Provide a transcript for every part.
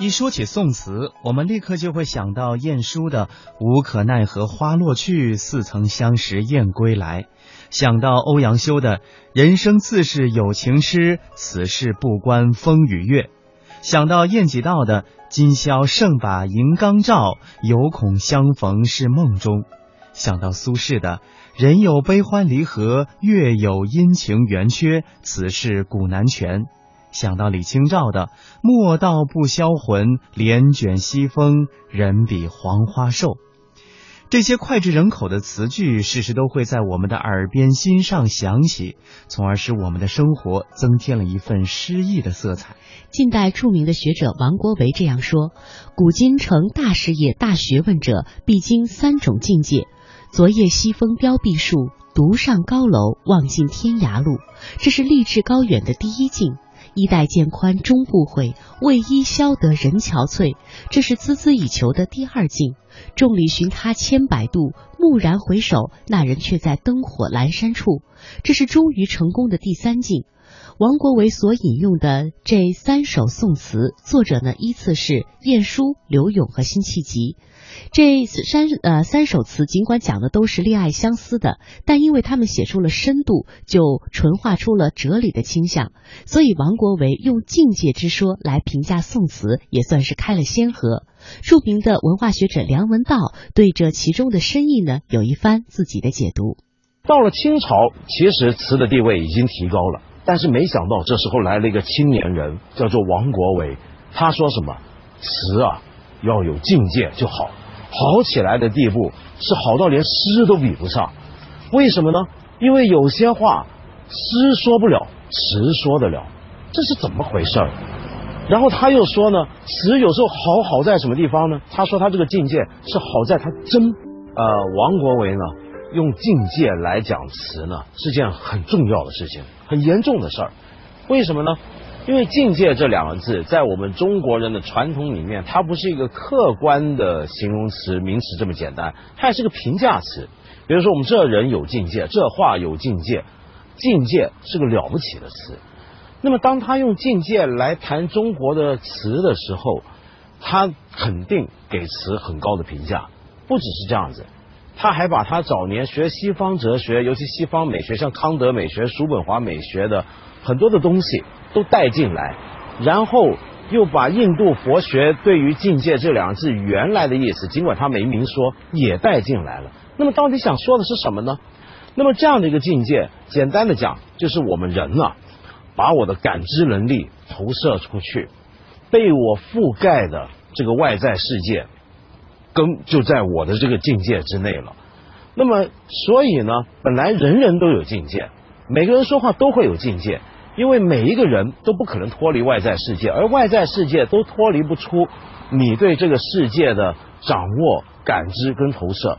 一说起宋词，我们立刻就会想到晏殊的“无可奈何花落去，似曾相识燕归来”，想到欧阳修的“人生自是有情痴，此事不关风与月”，想到晏几道的“今宵胜把银缸照，犹恐相逢是梦中”，想到苏轼的“人有悲欢离合，月有阴晴圆缺，此事古难全”。想到李清照的“莫道不销魂，帘卷西风，人比黄花瘦”，这些脍炙人口的词句，时时都会在我们的耳边、心上响起，从而使我们的生活增添了一份诗意的色彩。近代著名的学者王国维这样说：“古今成大事业、大学问者，必经三种境界。昨夜西风凋碧树，独上高楼，望尽天涯路。这是立志高远的第一境。”衣带渐宽终不悔，为伊消得人憔悴。这是孜孜以求的第二境。众里寻他千百度，蓦然回首，那人却在灯火阑珊处。这是终于成功的第三境。王国维所引用的这三首宋词，作者呢依次是晏殊、柳永和辛弃疾。这三呃三首词尽管讲的都是恋爱相思的，但因为他们写出了深度，就纯化出了哲理的倾向，所以王国维用境界之说来评价宋词，也算是开了先河。著名的文化学者梁文道对这其中的深意呢，有一番自己的解读。到了清朝，其实词的地位已经提高了，但是没想到这时候来了一个青年人，叫做王国维。他说什么？词啊，要有境界就好。好起来的地步是好到连诗都比不上，为什么呢？因为有些话诗说不了，词说得了，这是怎么回事儿？然后他又说呢，词有时候好好在什么地方呢？他说他这个境界是好在他真。呃，王国维呢，用境界来讲词呢，是件很重要的事情，很严重的事儿。为什么呢？因为境界这两个字，在我们中国人的传统里面，它不是一个客观的形容词、名词这么简单，它也是个评价词。比如说，我们这人有境界，这话有境界，境界是个了不起的词。那么，当他用境界来谈中国的词的时候，他肯定给词很高的评价。不只是这样子，他还把他早年学西方哲学，尤其西方美学，像康德美学、叔本华美学的很多的东西。都带进来，然后又把印度佛学对于境界这两个字原来的意思，尽管他没明说，也带进来了。那么到底想说的是什么呢？那么这样的一个境界，简单的讲，就是我们人啊，把我的感知能力投射出去，被我覆盖的这个外在世界，根就在我的这个境界之内了。那么所以呢，本来人人都有境界，每个人说话都会有境界。因为每一个人都不可能脱离外在世界，而外在世界都脱离不出你对这个世界的掌握、感知跟投射。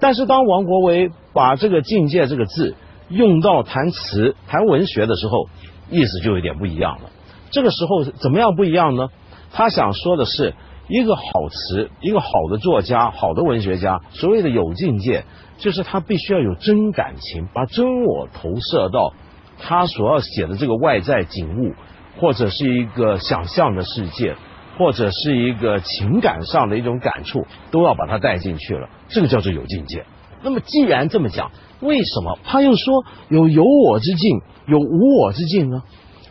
但是当王国维把这个境界这个字用到谈词、谈文学的时候，意思就有点不一样了。这个时候怎么样不一样呢？他想说的是，一个好词、一个好的作家、好的文学家，所谓的有境界，就是他必须要有真感情，把真我投射到。他所要写的这个外在景物，或者是一个想象的世界，或者是一个情感上的一种感触，都要把它带进去了。这个叫做有境界。那么既然这么讲，为什么他又说有有我之境，有无我之境呢？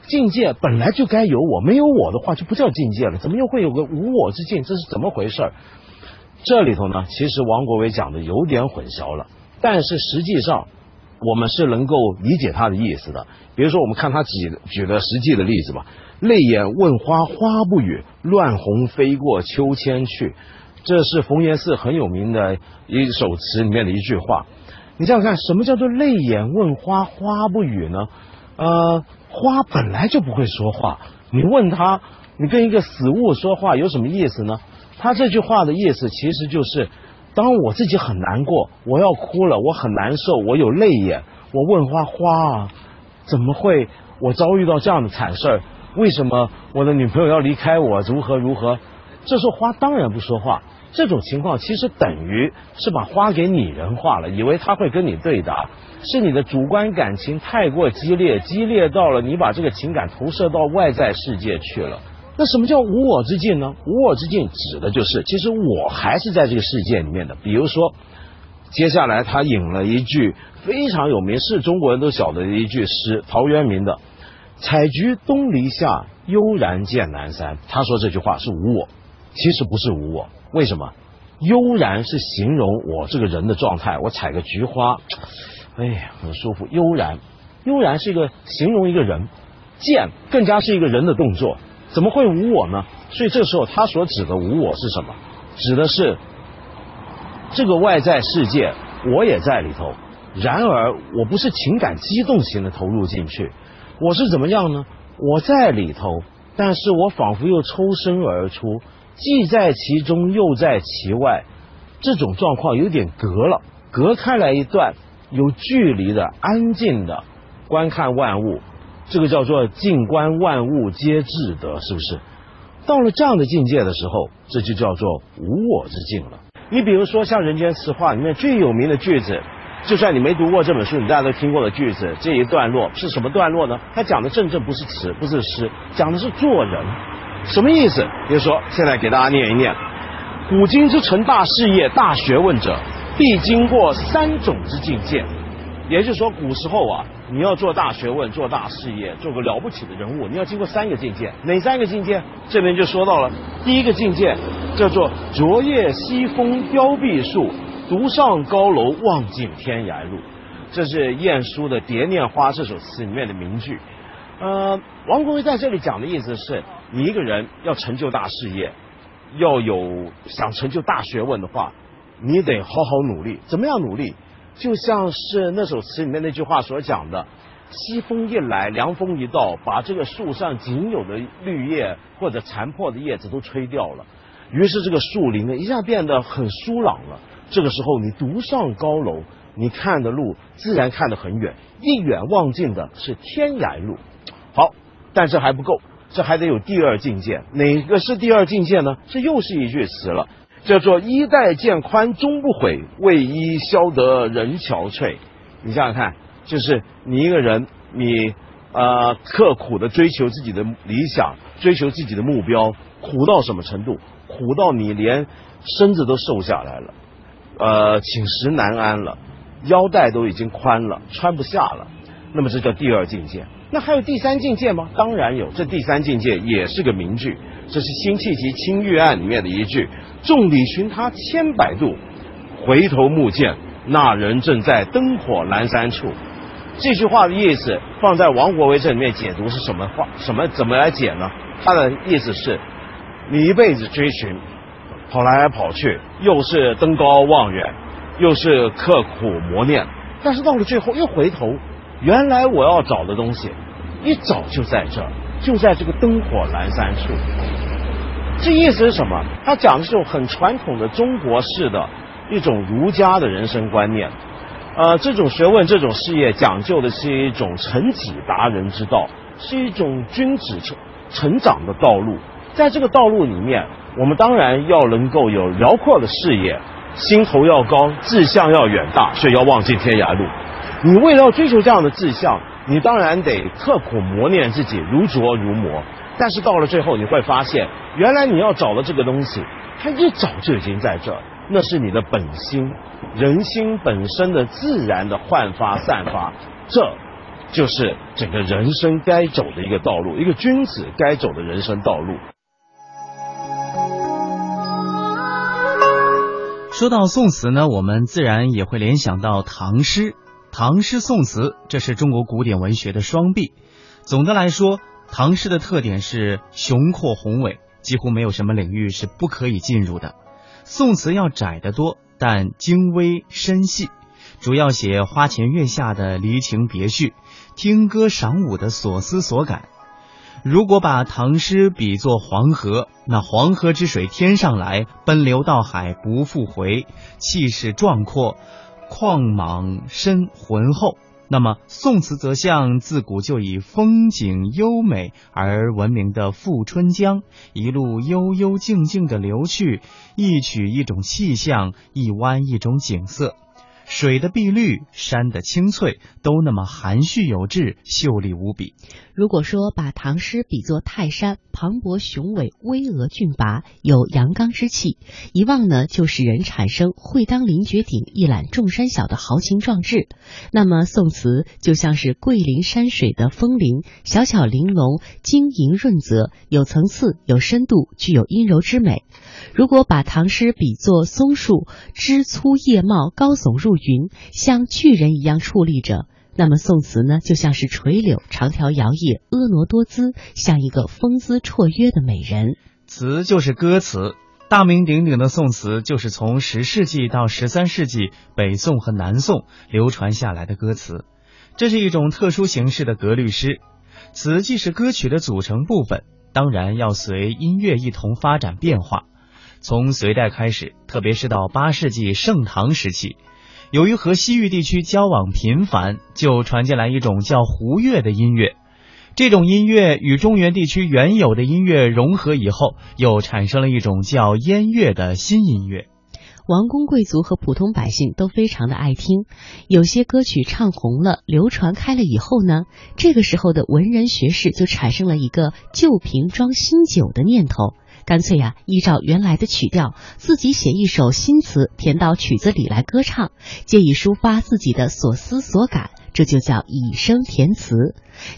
境界本来就该有我，没有我的话就不叫境界了。怎么又会有个无我之境？这是怎么回事？这里头呢，其实王国维讲的有点混淆了，但是实际上。我们是能够理解他的意思的。比如说，我们看他举举的实际的例子吧。泪眼问花花不语，乱红飞过秋千去。这是冯延巳很有名的一首词里面的一句话。你想想看，什么叫做泪眼问花花不语呢？呃，花本来就不会说话，你问他，你跟一个死物说话有什么意思呢？他这句话的意思其实就是。当我自己很难过，我要哭了，我很难受，我有泪眼。我问花花啊，怎么会我遭遇到这样的惨事儿？为什么我的女朋友要离开我？如何如何？这时候花当然不说话。这种情况其实等于是把花给拟人化了，以为他会跟你对答，是你的主观感情太过激烈，激烈到了你把这个情感投射到外在世界去了。那什么叫无我之境呢？无我之境指的就是，其实我还是在这个世界里面的。比如说，接下来他引了一句非常有名，是中国人都晓得的一句诗，陶渊明的“采菊东篱下，悠然见南山”。他说这句话是无我，其实不是无我。为什么？悠然是形容我这个人的状态。我采个菊花，哎呀，很舒服。悠然，悠然是一个形容一个人。见更加是一个人的动作，怎么会无我呢？所以这时候他所指的无我是什么？指的是这个外在世界，我也在里头。然而我不是情感激动型的投入进去，我是怎么样呢？我在里头，但是我仿佛又抽身而出，既在其中又在其外，这种状况有点隔了，隔开来一段，有距离的、安静的观看万物。这个叫做静观万物皆至德，是不是？到了这样的境界的时候，这就叫做无我之境了。你比如说像《人间词话》里面最有名的句子，就算你没读过这本书，你大家都听过的句子，这一段落是什么段落呢？它讲的正正不是词，不是诗，讲的是做人。什么意思？比如说，现在给大家念一念：古今之成大事业、大学问者，必经过三种之境界。也就是说，古时候啊。你要做大学问、做大事业、做个了不起的人物，你要经过三个境界。哪三个境界？这边就说到了第一个境界，叫做“昨夜西风凋碧树，独上高楼望尽天涯路”。这是晏殊的《蝶恋花》这首词里面的名句。呃，王国维在这里讲的意思是，你一个人要成就大事业，要有想成就大学问的话，你得好好努力。怎么样努力？就像是那首词里面那句话所讲的：“西风一来，凉风一到，把这个树上仅有的绿叶或者残破的叶子都吹掉了。于是这个树林呢，一下变得很疏朗了。这个时候，你独上高楼，你看的路自然看得很远，一眼望尽的是天涯路。好，但这还不够，这还得有第二境界。哪个是第二境界呢？这又是一句词了。”叫做衣带渐宽终不悔，为伊消得人憔悴。你想想看，就是你一个人，你呃刻苦的追求自己的理想，追求自己的目标，苦到什么程度？苦到你连身子都瘦下来了，呃寝食难安了，腰带都已经宽了，穿不下了。那么这叫第二境界。那还有第三境界吗？当然有，这第三境界也是个名句。这是《辛弃疾青玉案》里面的一句：“众里寻他千百度，回头目见那人正在灯火阑珊处。”这句话的意思放在王国维这里面解读是什么话？什么怎么来解呢？他的意思是：你一辈子追寻，跑来跑去，又是登高望远，又是刻苦磨练，但是到了最后又回头，原来我要找的东西，一早就在这儿。就在这个灯火阑珊处，这意思是什么？他讲的是种很传统的中国式的一种儒家的人生观念。呃，这种学问、这种事业讲究的是一种成己达人之道，是一种君子成成长的道路。在这个道路里面，我们当然要能够有辽阔的视野，心头要高，志向要远大，所以要望尽天涯路。你为了要追求这样的志向。你当然得刻苦磨练自己，如琢如磨。但是到了最后，你会发现，原来你要找的这个东西，它一早就已经在这儿。那是你的本心，人心本身的自然的焕发散发。这就是整个人生该走的一个道路，一个君子该走的人生道路。说到宋词呢，我们自然也会联想到唐诗。唐诗宋词，这是中国古典文学的双璧。总的来说，唐诗的特点是雄阔宏伟，几乎没有什么领域是不可以进入的。宋词要窄得多，但精微深细，主要写花前月下的离情别绪，听歌赏舞的所思所感。如果把唐诗比作黄河，那黄河之水天上来，奔流到海不复回，气势壮阔。旷莽深浑厚，那么宋词则像自古就以风景优美而闻名的富春江，一路悠悠静静的流去，一曲一种气象，一湾一种景色，水的碧绿，山的青翠，都那么含蓄有致，秀丽无比。如果说把唐诗比作泰山，磅礴雄伟、巍峨峻拔，有阳刚之气，一望呢就使人产生会当凌绝顶、一览众山小的豪情壮志。那么宋词就像是桂林山水的枫林，小巧玲珑、晶莹润泽，有层次、有深度，具有阴柔之美。如果把唐诗比作松树，枝粗叶茂、高耸入云，像巨人一样矗立着。那么宋词呢，就像是垂柳长条摇曳，婀娜多姿，像一个风姿绰约的美人。词就是歌词，大名鼎鼎的宋词就是从十世纪到十三世纪北宋和南宋流传下来的歌词。这是一种特殊形式的格律诗，词既是歌曲的组成部分，当然要随音乐一同发展变化。从隋代开始，特别是到八世纪盛唐时期。由于和西域地区交往频繁，就传进来一种叫胡乐的音乐。这种音乐与中原地区原有的音乐融合以后，又产生了一种叫燕乐的新音乐。王公贵族和普通百姓都非常的爱听。有些歌曲唱红了、流传开了以后呢，这个时候的文人学士就产生了一个旧瓶装新酒的念头。干脆呀，依照原来的曲调，自己写一首新词，填到曲子里来歌唱，借以抒发自己的所思所感，这就叫以声填词。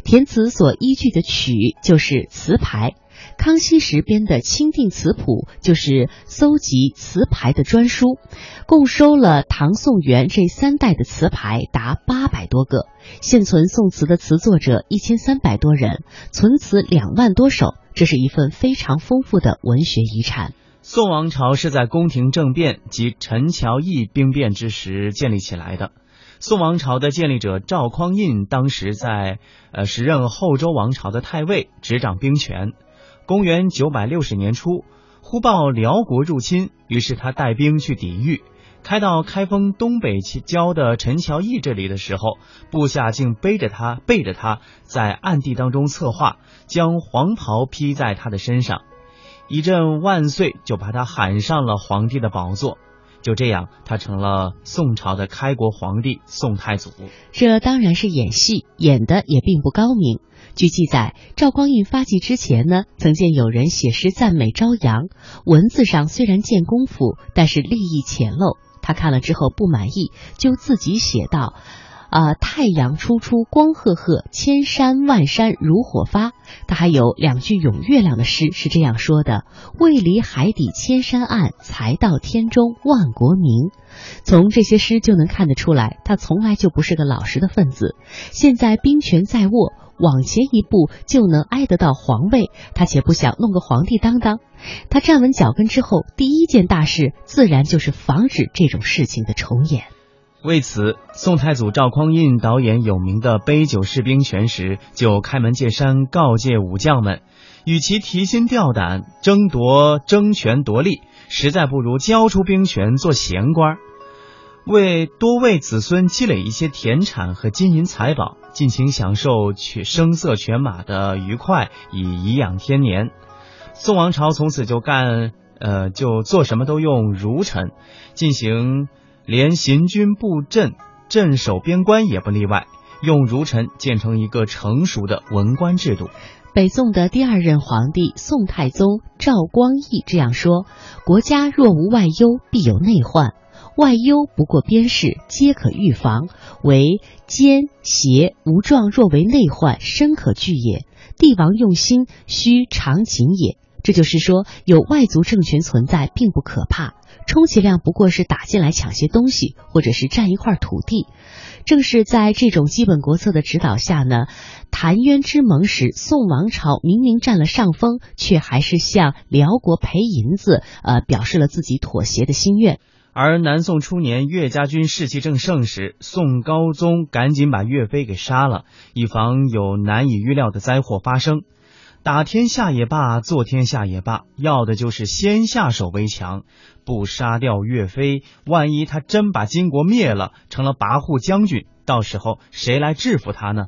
填词所依据的曲就是词牌。康熙时编的《钦定词谱》就是搜集词牌的专书，共收了唐宋元这三代的词牌达八百多个，现存宋词的词作者一千三百多人，存词两万多首，这是一份非常丰富的文学遗产。宋王朝是在宫廷政变及陈桥驿兵变之时建立起来的。宋王朝的建立者赵匡胤当时在呃时任后周王朝的太尉，执掌兵权。公元九百六十年初，忽报辽国入侵，于是他带兵去抵御。开到开封东北郊的陈桥驿这里的时候，部下竟背着他，背着他在暗地当中策划，将黄袍披在他的身上，一阵万岁，就把他喊上了皇帝的宝座。就这样，他成了宋朝的开国皇帝宋太祖。这当然是演戏，演的也并不高明。据记载，赵匡胤发迹之前呢，曾见有人写诗赞美朝阳，文字上虽然见功夫，但是立意浅陋。他看了之后不满意，就自己写道。啊，太阳初出光赫赫，千山万山如火发。他还有两句咏月亮的诗，是这样说的：“未离海底千山暗，才到天中万国明。”从这些诗就能看得出来，他从来就不是个老实的分子。现在兵权在握，往前一步就能挨得到皇位，他且不想弄个皇帝当当。他站稳脚跟之后，第一件大事自然就是防止这种事情的重演。为此，宋太祖赵匡胤导演有名的《杯酒释兵权》时，就开门见山告诫武将们：与其提心吊胆争夺争权夺利，实在不如交出兵权做闲官，为多为子孙积累一些田产和金银财宝，尽情享受去声色犬马的愉快，以颐养天年。宋王朝从此就干，呃，就做什么都用儒臣进行。连行军布阵、镇守边关也不例外，用儒臣建成一个成熟的文官制度。北宋的第二任皇帝宋太宗赵光义这样说：“国家若无外忧，必有内患。外忧不过边事，皆可预防；为奸邪无状，若为内患，深可惧也。帝王用心，须常谨也。”这就是说，有外族政权存在，并不可怕。充其量不过是打进来抢些东西，或者是占一块土地。正是在这种基本国策的指导下呢，澶渊之盟时，宋王朝明明占了上风，却还是向辽国赔银子，呃，表示了自己妥协的心愿。而南宋初年，岳家军士气正盛时，宋高宗赶紧把岳飞给杀了，以防有难以预料的灾祸发生。打天下也罢，做天下也罢，要的就是先下手为强。不杀掉岳飞，万一他真把金国灭了，成了跋扈将军，到时候谁来制服他呢？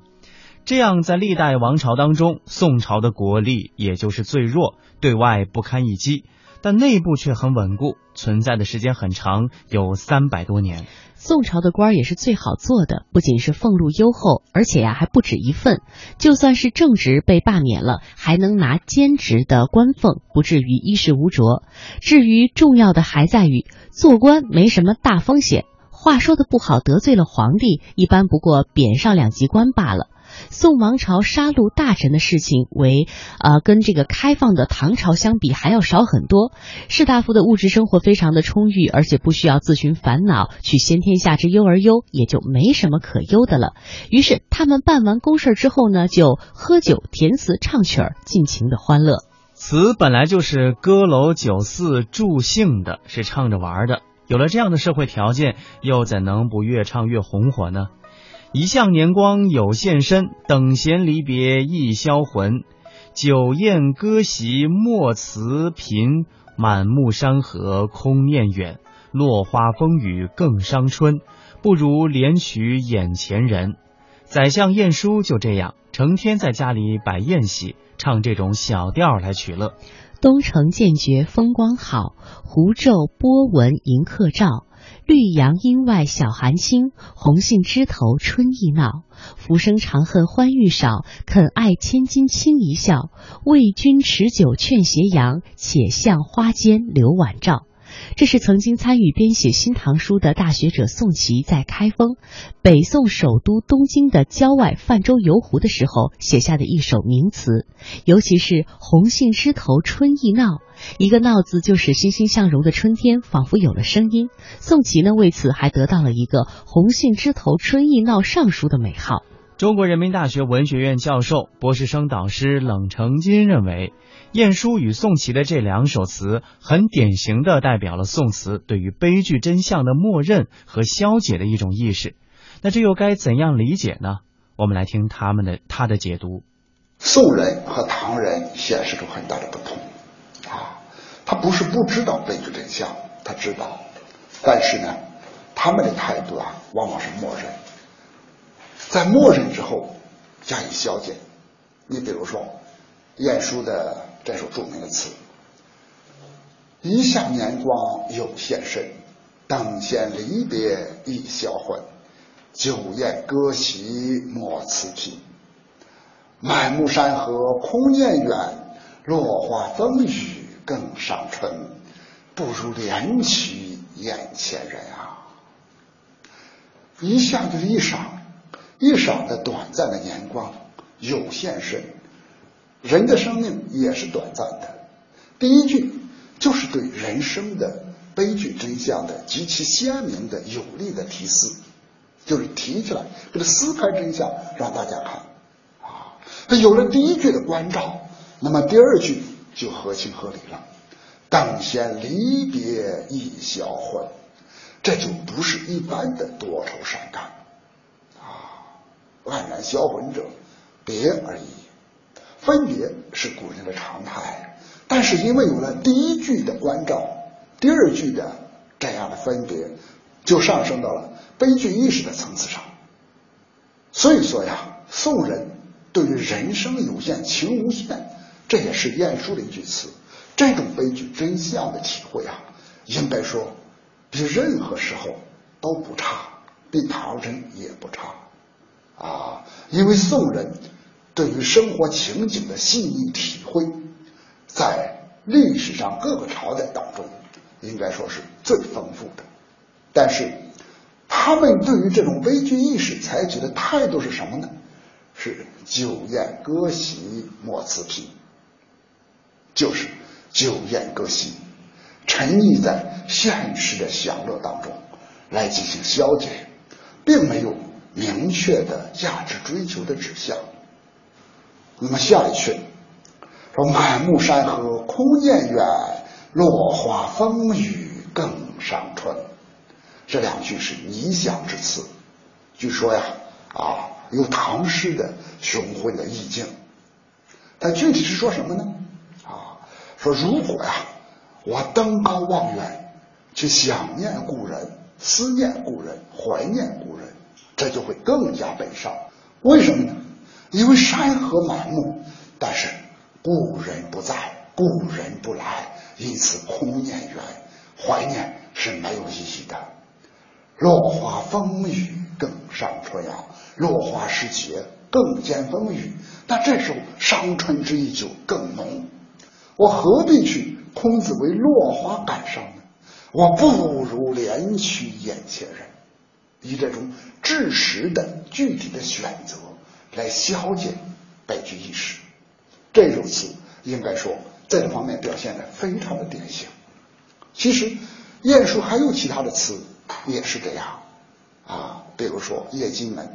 这样，在历代王朝当中，宋朝的国力也就是最弱，对外不堪一击。但内部却很稳固，存在的时间很长，有三百多年。宋朝的官也是最好做的，不仅是俸禄优厚，而且呀还不止一份。就算是正职被罢免了，还能拿兼职的官俸，不至于衣食无着。至于重要的，还在于做官没什么大风险。话说的不好，得罪了皇帝，一般不过贬上两级官罢了。宋王朝杀戮大臣的事情，为呃跟这个开放的唐朝相比还要少很多。士大夫的物质生活非常的充裕，而且不需要自寻烦恼，取先天下之忧而忧，也就没什么可忧的了。于是他们办完公事之后呢，就喝酒、填词、唱曲儿，尽情的欢乐。词本来就是歌楼酒肆助兴的，是唱着玩的。有了这样的社会条件，又怎能不越唱越红火呢？一向年光有现身，等闲离别易销魂。酒宴歌席莫辞频，满目山河空念远。落花风雨更伤春，不如怜取眼前人。宰相晏殊就这样，成天在家里摆宴席，唱这种小调来取乐。东城渐觉风光好，湖昼波纹迎客照。绿杨阴外晓寒清，红杏枝头春意闹。浮生长恨欢欲少，肯爱千金轻一笑。为君持酒劝斜阳，且向花间留晚照。这是曾经参与编写《新唐书》的大学者宋琦在开封，北宋首都东京的郊外泛舟游湖的时候写下的一首名词。尤其是“红杏枝头春意闹”，一个“闹”字就使欣欣向荣的春天仿佛有了声音。宋琦呢，为此还得到了一个“红杏枝头春意闹尚书”的美号。中国人民大学文学院教授、博士生导师冷成金认为。晏殊与宋琦的这两首词，很典型的代表了宋词对于悲剧真相的默认和消解的一种意识。那这又该怎样理解呢？我们来听他们的他的解读。宋人和唐人显示出很大的不同啊，他不是不知道悲剧真相，他知道，但是呢，他们的态度啊，往往是默认，在默认之后加以消解。你比如说，晏殊的。这首著名的词：“一向年光有现身，等闲离别易销魂。酒宴歌席莫辞频，满目山河空念远。落花风雨更伤春，不如怜取眼前人啊！”一下就是一晌，一晌的短暂的年光有现身。人的生命也是短暂的。第一句就是对人生的悲剧真相的极其鲜明的有力的提示，就是提起来给他撕开真相让大家看啊。有了第一句的关照，那么第二句就合情合理了。等闲离别易销魂，这就不是一般的多愁善感啊。黯然销魂者，别而已。分别是古人的常态，但是因为有了第一句的关照，第二句的这样的分别，就上升到了悲剧意识的层次上。所以说呀，宋人对于人生有限情无限，这也是晏殊的一句词。这种悲剧真相的体会啊，应该说比任何时候都不差，比唐人也不差啊，因为宋人。对于生活情景的细腻体会，在历史上各个朝代当中，应该说是最丰富的。但是，他们对于这种悲剧意识采取的态度是什么呢？是酒宴歌席莫辞频，就是酒宴歌席，沉溺在现实的享乐当中来进行消解，并没有明确的价值追求的指向。那么下一句说：“满目山河空念远，落花风雨更伤春。”这两句是拟想之词，据说呀，啊，有唐诗的雄浑的意境。但具体是说什么呢？啊，说如果呀，我登高望远，去想念故人、思念故人、怀念故人，这就会更加悲伤。为什么呢？因为山河满目，但是故人不在，故人不来，因此空念远，怀念是没有意义的。落花风雨更伤春呀，落花时节更见风雨，那这时候伤春之意就更浓。我何必去空子为落花感伤呢？我不如怜取眼前人，以这种知实的具体的选择来消解悲剧意识。这首词应该说在这方面表现的非常的典型。其实晏殊还有其他的词也是这样啊，比如说《夜惊门》，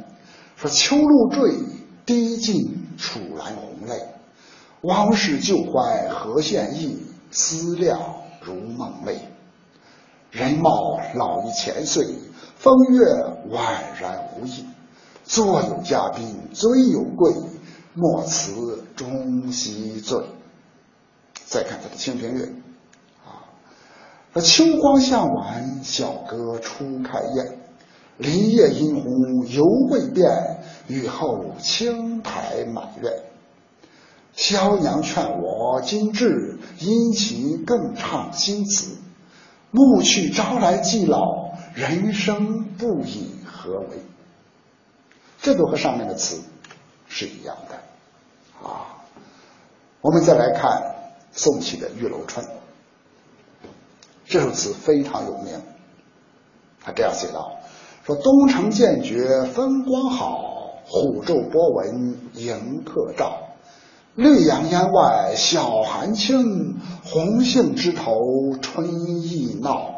说秋露坠，滴尽楚兰红泪，往事旧怀何羡意，思量如梦寐。人貌老于千岁，风月宛然无益。坐有嘉宾，尊有贵，莫辞中西醉。再看他的《清平乐》，啊，说秋光向晚，小阁初开宴。林叶殷红犹未变，雨后青苔满院。萧娘劝我今至，殷勤更唱新词。暮去朝来既老，人生不以何为？这都和上面的词是一样的啊。我们再来看宋琦的《玉楼春》，这首词非常有名。他这样写道：“说东城渐觉风光好，虎昼波纹迎客照。绿杨烟外晓寒轻，红杏枝头春意闹。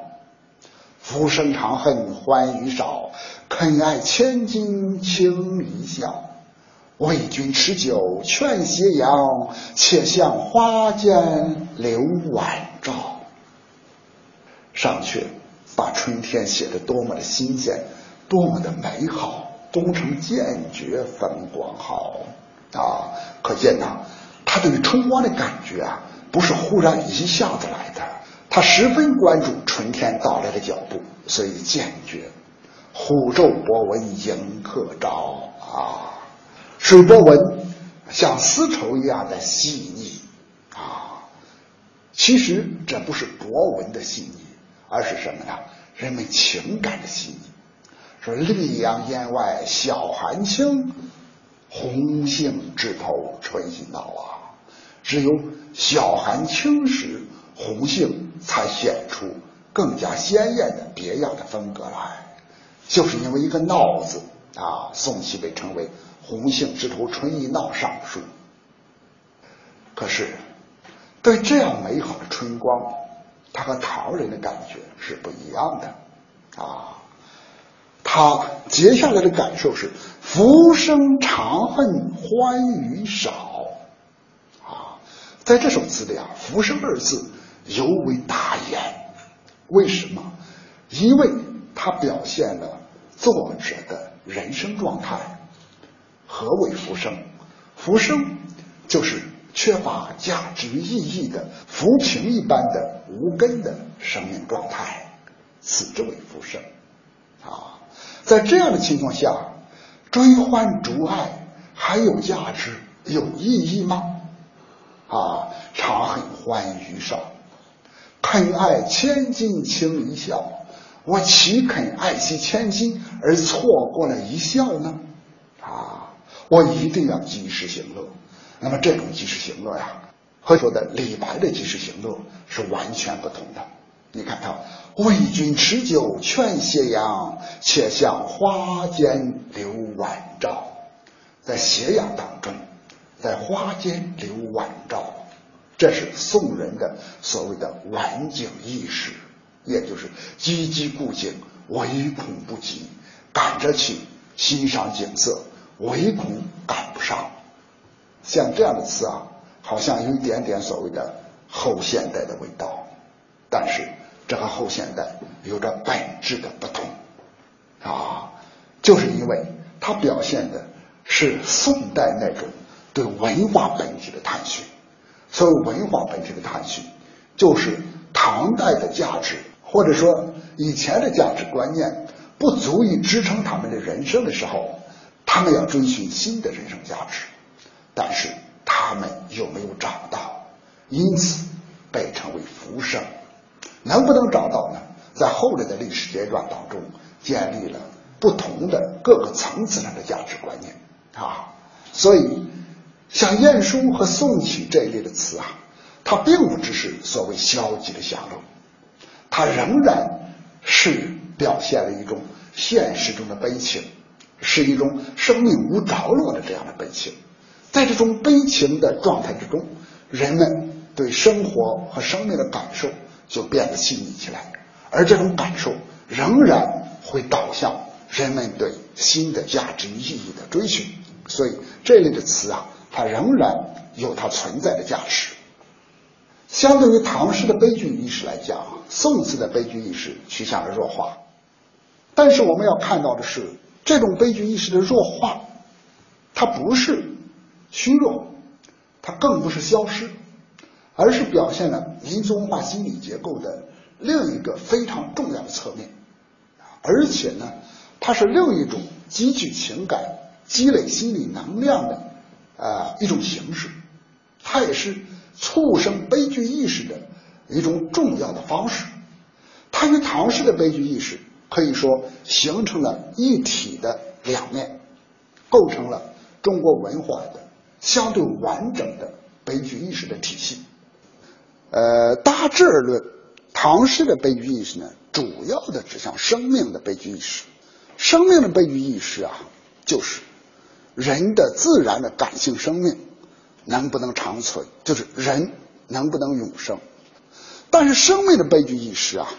浮生长恨欢娱少，肯爱千金轻一笑。为君持酒劝斜阳，且向花间留晚照。”上阙把春天写得多么的新鲜，多么的美好。东城渐觉风光好啊，可见呐，他对于春光的感觉啊，不是忽然一下子来的，他十分关注春天到来的脚步，所以渐觉虎昼波纹迎客照啊，水波纹像丝绸一样的细腻啊，其实这不是波纹的细腻，而是什么呢？人们情感的细腻。说溧阳烟外晓寒轻，红杏枝头春意闹啊！只有晓寒轻时，红杏才显出更加鲜艳的别样的风格来。就是因为一个“闹”字啊，宋琦被称为“红杏枝头春意闹上书”。可是，对这样美好的春光，他和唐人的感觉是不一样的啊。他接下来的感受是“浮生长恨欢娱少”，啊，在这首词里啊，“浮生”二字尤为大言。为什么？因为它表现了作者的人生状态。何为浮生？浮生就是缺乏价值意义的浮萍一般的无根的生命状态，此之为浮生，啊。在这样的情况下，追欢逐爱还有价值、有意义吗？啊，长恨欢愉少，肯爱千金轻一笑。我岂肯爱惜千金而错过了一笑呢？啊，我一定要及时行乐。那么这种及时行乐呀，和说的李白的及时行乐是完全不同的。你看他为君持酒劝斜阳，且向花间留晚照。在斜阳当中，在花间留晚照，这是宋人的所谓的晚景意识，也就是积极顾景，唯恐不及，赶着去欣赏景色，唯恐赶不上。像这样的词啊，好像有一点点所谓的后现代的味道，但是。这和后现代有着本质的不同啊，就是因为它表现的是宋代那种对文化本质的探寻。所谓文化本质的探寻，就是唐代的价值或者说以前的价值观念不足以支撑他们的人生的时候，他们要追寻新的人生价值，但是他们又没有找到，因此被称为浮生。能不能找到呢？在后来的历史阶段当中，建立了不同的各个层次上的价值观念啊。所以，像晏殊和宋曲这一类的词啊，它并不只是所谓消极的享乐，它仍然是表现了一种现实中的悲情，是一种生命无着落的这样的悲情。在这种悲情的状态之中，人们对生活和生命的感受就变得细腻起来，而这种感受仍然会导向人们对新的价值意义的追寻。所以这类的词啊，它仍然有它存在的价值。相对于唐诗的悲剧意识来讲，宋词的悲剧意识趋向了弱化。但是我们要看到的是，这种悲剧意识的弱化，它不是虚弱，它更不是消失，而是表现了民族文化心理结构的另一个非常重要的侧面，而且呢，它是另一种积聚情感。积累心理能量的啊一种形式，它也是促生悲剧意识的一种重要的方式。它与唐诗的悲剧意识可以说形成了一体的两面，构成了中国文化的相对完整的悲剧意识的体系。呃，大致而论，唐诗的悲剧意识呢，主要的指向生命的悲剧意识。生命的悲剧意识啊，就是。人的自然的感性生命能不能长存，就是人能不能永生。但是生命的悲剧意识啊，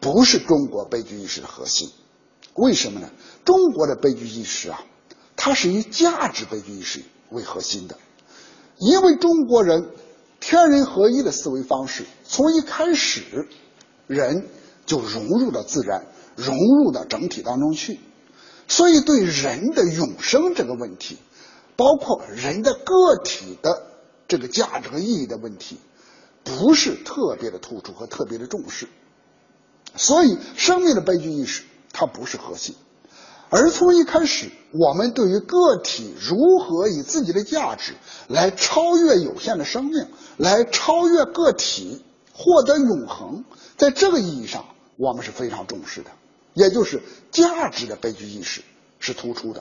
不是中国悲剧意识的核心。为什么呢？中国的悲剧意识啊，它是以价值悲剧意识为核心的。因为中国人天人合一的思维方式，从一开始人就融入到自然，融入到整体当中去。所以，对人的永生这个问题，包括人的个体的这个价值和意义的问题，不是特别的突出和特别的重视。所以，生命的悲剧意识它不是核心。而从一开始，我们对于个体如何以自己的价值来超越有限的生命，来超越个体，获得永恒，在这个意义上，我们是非常重视的。也就是价值的悲剧意识是突出的。